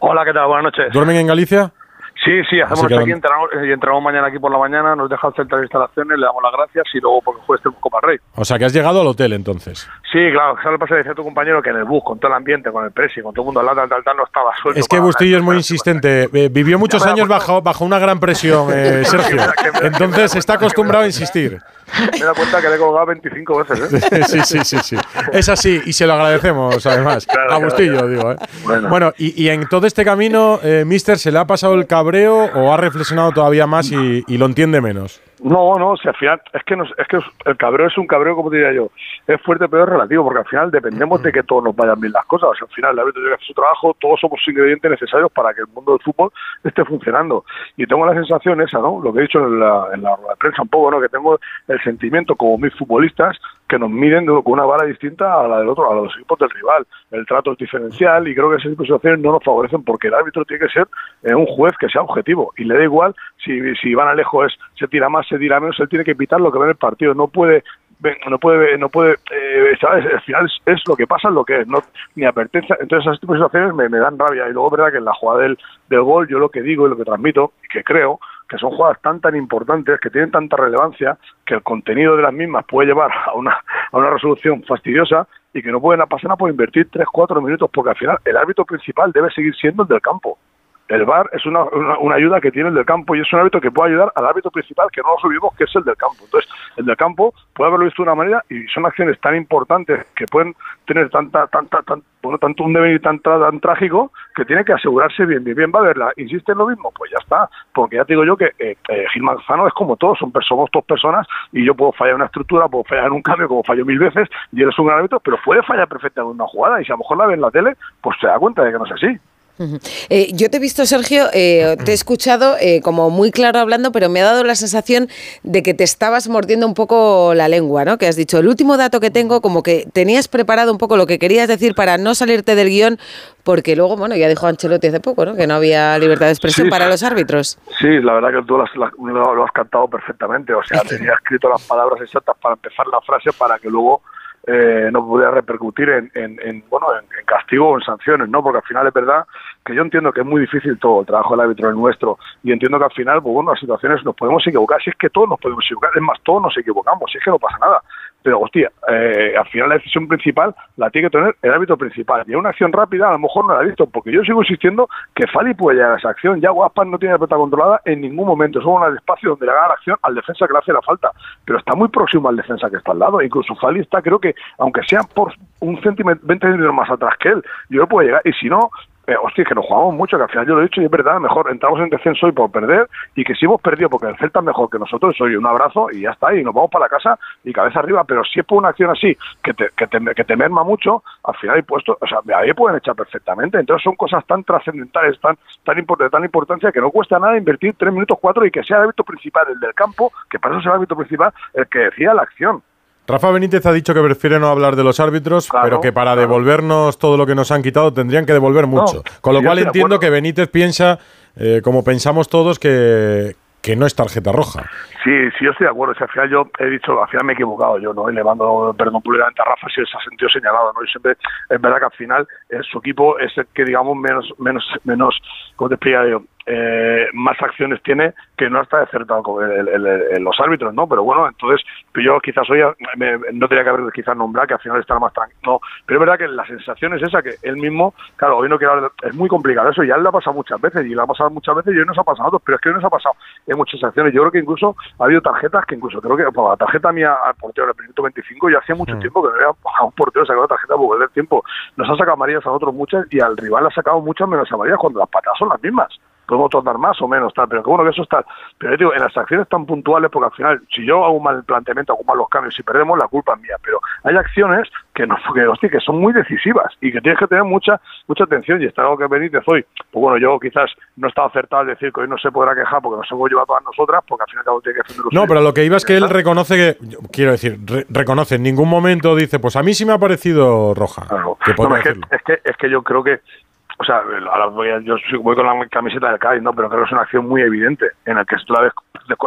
Hola, ¿qué tal? Buenas noches. ¿Duermen en Galicia? Sí, sí, hacemos aquí, entramos, y entramos mañana aquí por la mañana, nos deja el centro de instalaciones, le damos las gracias y luego porque juegue este Copa Rey. O sea, que has llegado al hotel entonces. Sí, claro, ¿sabes lo que pasa? Decía tu compañero que en el bus, con todo el ambiente, con el presi, con todo el mundo al lado, tal, tal, tal, no estaba suelto. Es que Bustillo es muy insistente. Eh, vivió muchos años bajo, bajo una gran presión, eh, Sergio. Entonces está acostumbrado a insistir. Me da cuenta que le he colgado 25 veces, ¿eh? sí, sí, sí, sí. Es así, y se lo agradecemos, además. a Bustillo, digo, ¿eh? Bueno, y, y, en todo este camino, eh, Mister, ¿se le ha pasado el o ha reflexionado todavía más y, lo entiende menos? No, no, si al final es que, es que el cabreo es un cabreo, como diría yo, es fuerte pero es relativo, porque al final dependemos de que todos nos vayan bien las cosas. al final el árbitro tiene que hacer su trabajo, todos somos ingredientes necesarios para que el mundo del fútbol esté funcionando. Y tengo la sensación esa, ¿no? Lo que he dicho en la, en la, prensa un poco, ¿no? Que tengo el sentimiento como mis futbolistas que nos miden con una vara distinta a la del otro, a los equipos del rival. El trato es diferencial y creo que esas situaciones no nos favorecen porque el árbitro tiene que ser eh, un juez que sea objetivo y le da igual si, si van a lejos se tira más, se tira menos, él tiene que evitar lo que ve en el partido, no puede no puede no puede eh, ¿sabes? al final es, lo que pasa es lo que es no ni advertencia entonces esas tipos de situaciones me, me dan rabia y luego verdad que en la jugada del, del gol yo lo que digo y lo que transmito y que creo que son jugadas tan tan importantes, que tienen tanta relevancia, que el contenido de las mismas puede llevar a una, a una resolución fastidiosa y que no pueden pasar nada por invertir 3-4 minutos, porque al final el árbitro principal debe seguir siendo el del campo. El VAR es una, una, ayuda que tiene el del campo y es un árbitro que puede ayudar al árbitro principal, que no nos olvidemos que es el del campo. Entonces, el del campo puede haberlo visto de una manera y son acciones tan importantes que pueden tener tanta, tanta, tan, bueno, tanto un devenir tan, tan trágico que tiene que asegurarse bien, bien, bien va a verla. ¿Insiste en lo mismo? Pues ya está, porque ya te digo yo que eh, eh, Gil Manzano es como todos, son somos dos personas y yo puedo fallar una estructura, puedo fallar en un cambio como fallo mil veces y él es un gran árbitro, pero puede fallar perfectamente en una jugada y si a lo mejor la ve en la tele, pues se da cuenta de que no es así. Eh, yo te he visto, Sergio, eh, te he escuchado eh, como muy claro hablando, pero me ha dado la sensación de que te estabas mordiendo un poco la lengua, ¿no? Que has dicho, el último dato que tengo, como que tenías preparado un poco lo que querías decir para no salirte del guion, porque luego, bueno, ya dijo Ancelotti hace poco, ¿no? Que no había libertad de expresión para los árbitros. Sí, la verdad que tú lo, has cantado perfectamente, o sea, tenía escrito las palabras exactas para empezar la frase para que luego eh, no pudiera repercutir en, en, bueno en, castigo o en sanciones no porque al final es verdad que yo entiendo que es muy difícil todo el trabajo del árbitro es nuestro y entiendo que al final pues bueno las situaciones nos podemos equivocar si es que todos nos podemos equivocar es más todos nos equivocamos si es que no pasa nada pero hostia, eh, al final la decisión principal la tiene que tener el árbitro principal. Y una acción rápida a lo mejor no la ha visto, porque yo sigo insistiendo que Fali puede llegar a esa acción. Ya Guaspan no tiene la pelota controlada en ningún momento. Es un espacio donde le haga la acción al defensa que le hace la falta. Pero está muy próximo al defensa que está al lado. Incluso Fali está, creo que, aunque sea por un centímetro, 20 centímetros más atrás que él, yo puedo llegar. Y si no, eh, hostia, que nos jugamos mucho, que al final yo lo he dicho y es verdad, mejor entramos en descenso y por perder, y que si hemos perdido porque el Celta es mejor que nosotros, oye, un abrazo y ya está, y nos vamos para la casa y cabeza arriba, pero si es por una acción así, que te, que te, que te merma mucho, al final hay puesto, o sea, ahí pueden echar perfectamente, entonces son cosas tan trascendentales, tan, tan, de tan importancia, que no cuesta nada invertir tres minutos cuatro y que sea el hábito principal, el del campo, que para eso es el hábito principal, el que decía la acción. Rafa Benítez ha dicho que prefiere no hablar de los árbitros, pero que para devolvernos todo lo que nos han quitado tendrían que devolver mucho. Con lo cual entiendo que Benítez piensa, eh, como pensamos todos, que, que no es tarjeta roja. Sí, sí, yo estoy de acuerdo. al final yo he dicho, al final me he equivocado yo, ¿no? Y le mando perdón públicamente a Rafa si se ha sentido señalado, ¿no? Y siempre es verdad que al final eh, su equipo es el que, digamos, menos, menos, menos, ¿cómo te explica yo? Eh, más acciones tiene que no está acertado con los árbitros, ¿no? Pero bueno, entonces yo quizás hoy no tenía que haber quizás nombrado que al final estará más tranquilo. No, pero es verdad que la sensación es esa, que él mismo, claro, hoy no quiero es muy complicado eso, ya le ha pasado muchas veces y le ha pasado muchas veces y hoy nos ha pasado a otros, pero es que hoy nos ha pasado en muchas acciones. Yo creo que incluso ha habido tarjetas que incluso creo que la tarjeta mía al portero del minuto 25 ya hacía mucho mm. tiempo que no había a un portero sacado la tarjeta por perder tiempo. Nos ha sacado amarillas a otros muchas y al rival ha sacado muchas menos amarillas cuando las patadas son las mismas podemos tornar más o menos, tal, pero que bueno que eso está. Pero yo digo, en las acciones tan puntuales, porque al final, si yo hago mal el planteamiento, hago mal los cambios y perdemos, la culpa es mía. Pero hay acciones que no que, que son muy decisivas y que tienes que tener mucha mucha atención. Y está algo que Benítez hoy, pues bueno, yo quizás no estaba acertado al decir que hoy no se podrá quejar porque nos hemos llevado a todas nosotras, porque al final cabo tiene que defender No, pero lo que iba es que él reconoce que, quiero decir, reconoce, en ningún momento dice, pues a mí sí me ha parecido roja. es, que, es que yo creo que o sea, ahora voy yo voy con la camiseta del Cádiz, ¿no? Pero creo que es una acción muy evidente en la que tú la ves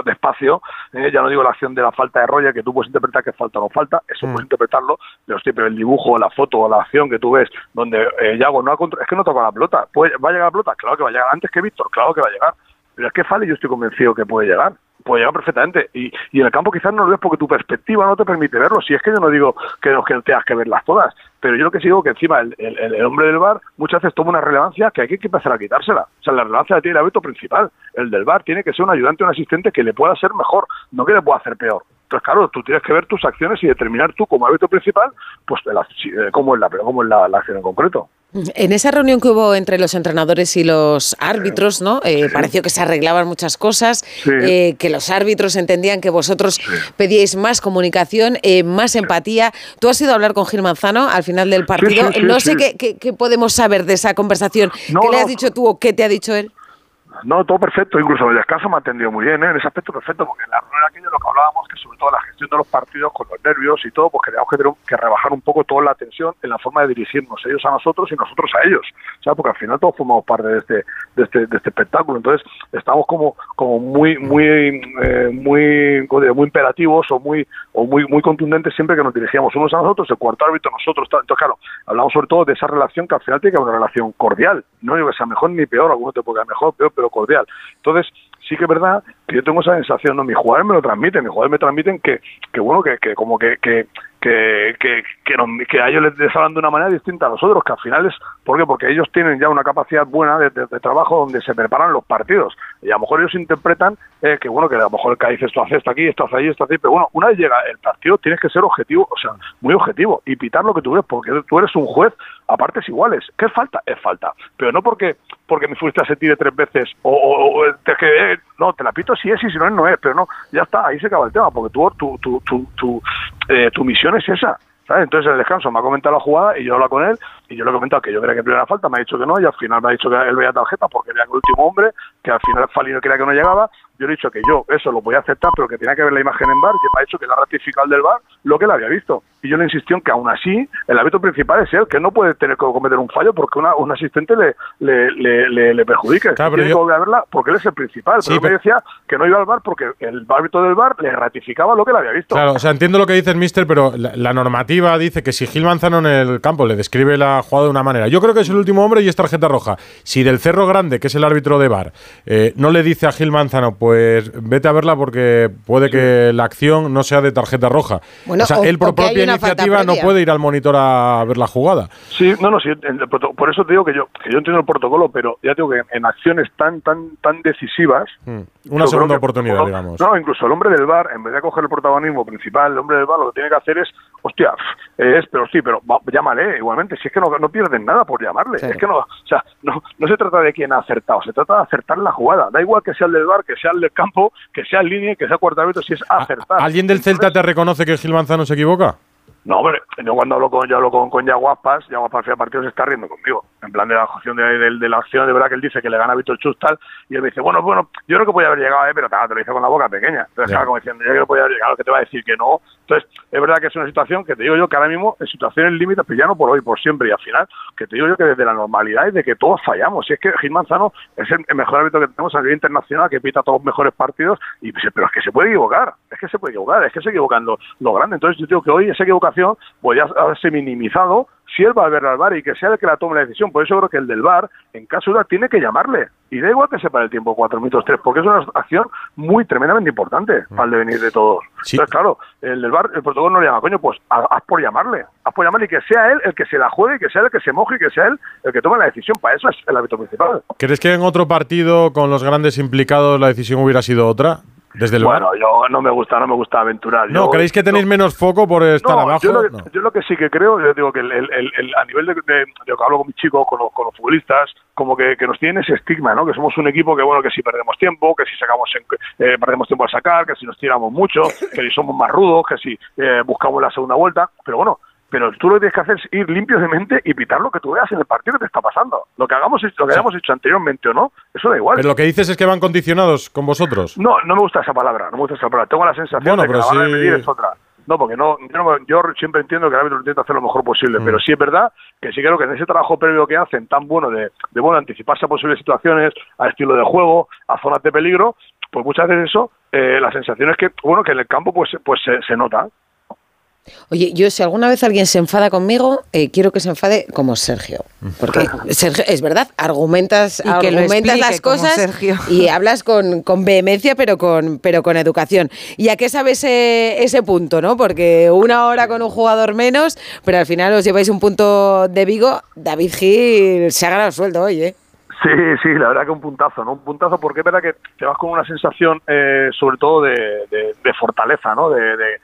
despacio, eh, ya no digo la acción de la falta de Roger, que tú puedes interpretar que falta o no falta, eso mm. puedes interpretarlo, pero, pero el dibujo, la foto o la acción que tú ves, donde eh, Yago no ha es que no toca la pelota, ¿Puede, ¿va a llegar la pelota? Claro que va a llegar, antes que Víctor, claro que va a llegar, pero es que Fale yo estoy convencido que puede llegar puede llegar perfectamente. Y, y en el campo quizás no lo ves porque tu perspectiva no te permite verlo. Si es que yo no digo que, que tengas que verlas todas, pero yo lo que sigo que encima el, el, hombre del bar muchas veces toma una relevancia que hay que empezar a quitársela. O sea, la relevancia la tiene el hábito principal. El del bar tiene que ser un ayudante un asistente que le pueda ser mejor, no que le pueda hacer peor. Entonces, claro, tú tienes que ver tus acciones y determinar tú como hábito principal, pues eh, cómo es, la, cómo es la acción en concreto. En esa reunión que hubo entre los entrenadores y los árbitros, ¿no? Eh, pareció que se arreglaban muchas cosas, eh, que los árbitros entendían que vosotros pedíais más comunicación, eh, más empatía. Tú has ido a hablar con Gil Manzano al final del partido. no sé qué, podemos saber de esa conversación. ¿Qué le has dicho tú o qué te ha dicho él? No, todo perfecto, incluso el descanso me ha atendido muy bien, ¿eh? en ese aspecto perfecto, porque en la reunión aquello lo que hablábamos, que sobre todo la gestión de los partidos con los nervios y todo, pues teníamos que, tener, que rebajar un poco toda la tensión en la forma de dirigirnos ellos a nosotros y nosotros a ellos, ¿sabes? Porque al final todos formamos parte de este, de este, de este espectáculo, entonces estamos como, como muy, muy, eh, muy, muy imperativos o muy, o muy, muy contundentes siempre que nos dirigíamos unos a nosotros, el cuarto árbitro nosotros, entonces claro, hablamos sobre todo de esa relación que al final tiene que haber una relación cordial, no digo que sea mejor ni peor, alguno te puede mejor, peor, pero cordial. Entonces, sí que es verdad que yo tengo esa sensación, no, mis jugadores me lo transmiten, mis jugadores me transmiten que, que bueno, que, que como que, que, que, que, que, a ellos les, hablan de una manera distinta a nosotros, que al final es, ¿por qué? Porque ellos tienen ya una capacidad buena de, trabajo donde se preparan los partidos, y a lo mejor ellos interpretan eh, que bueno, que a lo mejor el Cádiz esto hace esto aquí, esto hace allí, esto hace pero bueno, una vez llega el partido tienes que ser objetivo, o sea, muy objetivo, y pitar lo que tú ves, porque tú eres un juez a partes iguales. ¿Qué falta? Es falta, pero no porque porque mi futbolista se tire tres veces o, o, que eh, no te la pito si es y si no es no es pero no ya está ahí se acaba el tema porque tu tu tu tu, tu, eh, tu misión es esa entonces en el descanso me ha comentado la jugada y yo hablo con él y yo le he comentado que yo creía que primera falta, me ha dicho que no y al final me ha dicho que él veía tarjeta porque era el último hombre, que al final Falino creía que no llegaba. Yo le he dicho que yo eso lo voy a aceptar, pero que tenía que ver la imagen en bar y me ha dicho que la ratificado el del bar lo que él había visto. Y yo le insistí en que aún así el hábito principal es él, que no puede tener que cometer un fallo porque una, un asistente le, le, le, perjudique. Claro, tiene que verla porque él es el principal. pero, me decía que no iba al bar porque el árbitro del bar le ratificaba lo que él había visto. Claro, o sea, entiendo lo que dice el mister, pero la, normativa dice que si Gil Manzano en el campo le describe la jugada de una manera, yo creo que es el último hombre y es tarjeta roja. Si del Cerro Grande, que es el árbitro de bar, eh, no le dice a Gil Manzano, pues vete a verla porque puede que la acción no sea de tarjeta roja. o sea, él por propia iniciativa no puede ir al monitor a ver la jugada. Sí, no, no, sí, por eso te digo que yo, que yo entiendo el protocolo, pero ya digo que en acciones tan, tan, tan decisivas. Hmm. Una segunda oportunidad, digamos. No, incluso el hombre del bar, en vez de coger el protagonismo principal, el hombre del bar lo que tiene que hacer es, hostia, es, pero sí, pero llámale igualmente, si es que no, no pierden nada por llamarle. Es que no, o sea, no, no se trata de quién ha acertado, se trata de acertar la jugada. Da igual que sea el del bar, que sea el del campo, que sea el línea, que sea cuarto si es acertar. ¿Alguien del Celta te reconoce que Gil Manzano se equivoca? No, hombre, yo cuando hablo con, yo hablo con, con Yaguaspas, Yaguaspas al partido se está riendo conmigo. En plan de la acción de, de, la acción, de verdad que él dice que le gana a Víctor Chustal y él me dice, bueno, bueno, yo creo que podía haber llegado, eh, pero te lo dice con la boca pequeña. Entonces, como diciendo, yo creo que podía haber llegado, que te va a decir que no. Entonces, es verdad que es una situación que te digo yo que ahora mismo en situaciones límites, pero ya no por hoy, por siempre y al final, que te digo yo que desde la normalidad y de que todos fallamos. Si es que Gil Manzano es el, mejor árbitro que tenemos a nivel internacional, que pita todos los mejores partidos, y pero es que se puede equivocar, es que se puede equivocar, es que se equivocan lo, lo grande. Entonces, yo digo que hoy esa equivocación, pues ya haberse minimizado si él va a ver al bar y que sea el que la tome la decisión. Por eso creo que el del bar, en caso de tiene que llamarle. Y da igual que sepa el tiempo, cuatro minutos, tres, porque es una acción muy tremendamente importante mm. para el devenir de todos. Entonces, claro, el del bar, el protocolo no le llama, coño, pues haz por llamarle. Haz por llamarle y que sea él el que se la juegue, y que sea él el que se moje y que sea él el que tome la decisión. Para eso es el hábito principal. ¿Crees que en otro partido con los grandes implicados la decisión hubiera sido otra? Bueno, yo no me gusta, no me gusta aventurar. No, ¿creéis que tenéis menos foco por estar abajo? Yo lo, que, sí que creo, yo digo que el, el, a nivel de, de, que hablo con mis chicos, con los, con los futbolistas, como que, que, nos tienen ese estigma, ¿no? Que somos un equipo que, bueno, que si perdemos tiempo, que si sacamos eh, perdemos tiempo al sacar, que si nos tiramos mucho, que si somos más rudos, que si eh, buscamos la segunda vuelta, pero bueno, pero tú lo que tienes que hacer es ir limpio de mente y pitar lo que tú veas en el partido que te está pasando. Lo que hagamos, lo que hayamos hecho anteriormente o no, eso da igual. Pero lo que dices es que van condicionados con vosotros. No, no me gusta esa palabra, no me gusta esa palabra. Tengo la sensación de que la van a medir es otra. No, porque no, yo, siempre entiendo que el árbitro intenta hacer lo mejor posible, mm. pero sí es verdad que sí creo que en ese trabajo previo que hacen, tan bueno de, de bueno, anticiparse a posibles situaciones, a estilo de juego, a zonas de peligro, pues muchas veces eso eh, la sensación es que, bueno, que en el campo pues, pues se nota. Oye, yo si alguna vez alguien se enfada conmigo, eh, quiero que se enfade como Sergio. Porque Sergio, es verdad, argumentas, argumentas las cosas y hablas con, con, vehemencia, pero con, pero con educación. ¿Y a qué sabes ese, ese punto, no? Porque una hora con un jugador menos, pero al final os lleváis un punto de Vigo. David Gil se ha ganado el sueldo hoy, ¿eh? Sí, sí, la verdad que un puntazo, ¿no? Un puntazo porque es verdad que te vas con una sensación, eh, sobre todo de, de, fortaleza, ¿no? de, de,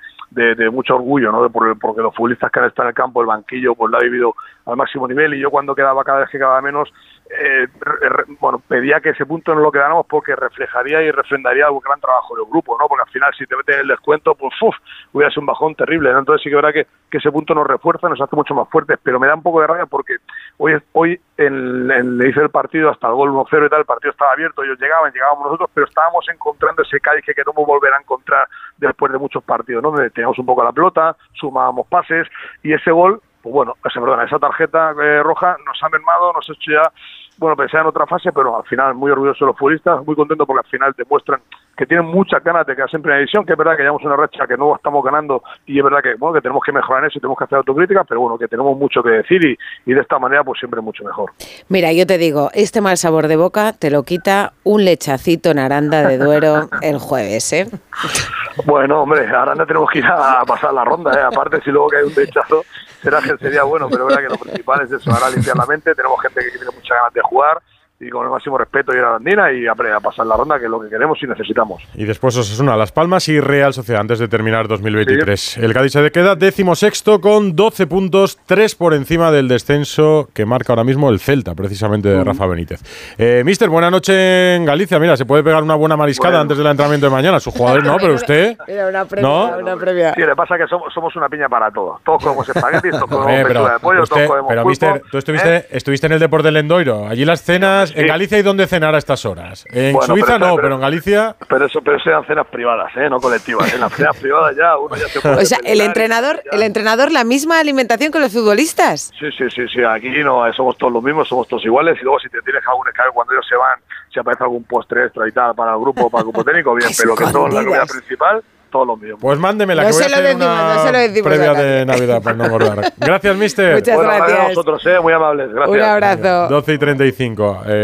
mucho orgullo, ¿no? Por, porque los futbolistas que han estado en el campo, el banquillo, pues lo ha vivido al máximo nivel y yo cuando quedaba cada vez que quedaba menos, eh, bueno, pedía que ese punto no lo quedáramos porque reflejaría y refrendaría un gran trabajo del grupo, ¿no? Porque al final si te meten el descuento, pues uf, hubiera sido un bajón terrible, ¿no? Entonces sí que verdad que, que ese punto nos refuerza, nos hace mucho más fuertes, pero me da un poco de rabia porque hoy, hoy en, en, le hice el partido hasta el gol 1-0 y tal, el partido estaba abierto, ellos llegaban, llegábamos nosotros, pero estábamos encontrando ese Cádiz que queremos volver a encontrar después de muchos partidos, ¿no? Donde teníamos un poco la pelota, sumábamos pases y ese gol, pues bueno, esa, perdona, esa tarjeta eh, roja nos ha mermado, nos ha hecho ya bueno, pensé en otra fase, pero al final muy orgulloso de los futbolistas, muy contento porque al final demuestran que tienen muchas ganas de quedarse en primera división, que es verdad que llevamos una racha que no estamos ganando y es verdad que, bueno, que tenemos que mejorar en eso y tenemos que hacer autocrítica, pero bueno, que tenemos mucho que decir y, y de esta manera pues siempre mucho mejor. Mira, yo te digo, este mal sabor de boca te lo quita un lechacito en Aranda de Duero el jueves, ¿eh? Bueno, hombre, Aranda tenemos que ir a pasar la ronda, ¿eh? aparte si luego que hay un lechazo será que sería bueno, pero verdad que lo principal es eso, ahora limpiar la mente, tenemos gente que tiene muchas ganas de jugar y con el máximo respeto ir a la andina y a, pasar la ronda, que es lo que queremos y necesitamos. Y después Osasuna, Las Palmas y Real Sociedad antes de terminar 2023. El Cádiz se queda décimo sexto con 12 puntos, 3 por encima del descenso que marca ahora mismo el Celta, precisamente de Rafa Benítez. Eh, mister, buena noche en Galicia. Mira, se puede pegar una buena mariscada antes del entrenamiento de mañana. Sus jugadores no, pero usted. Mira, una previa, ¿no? una previa. Sí, le pasa que somos, somos una piña para todos. Todos comemos espaguetis, todos comemos eh, pero, de pollo, todos comemos Pero, mister, tú estuviste, ¿eh? estuviste en el deporte del Lendoiro. Allí las cenas, en Galicia y donde cenar a estas horas. En Suiza no, pero, en Galicia. Pero eso, pero eran cenas privadas, ¿eh? no colectivas. En las cenas privadas ya uno ya se puede. O sea, el entrenador, el entrenador, la misma alimentación que los futbolistas. Sí, sí, sí, sí. Aquí no somos todos los mismos, somos todos iguales. Y luego si te tienes algún escabio cuando ellos se van, si aparece algún postre extra y tal para el grupo, para el grupo técnico, bien. pero que todo la comida principal todos los míos. Pues mándeme la que voy a hacer una previa de Navidad para no engordar. Gracias, mister. Muchas gracias. A vosotros, eh, muy amables. Gracias. Un abrazo. 12 y 35. Eh,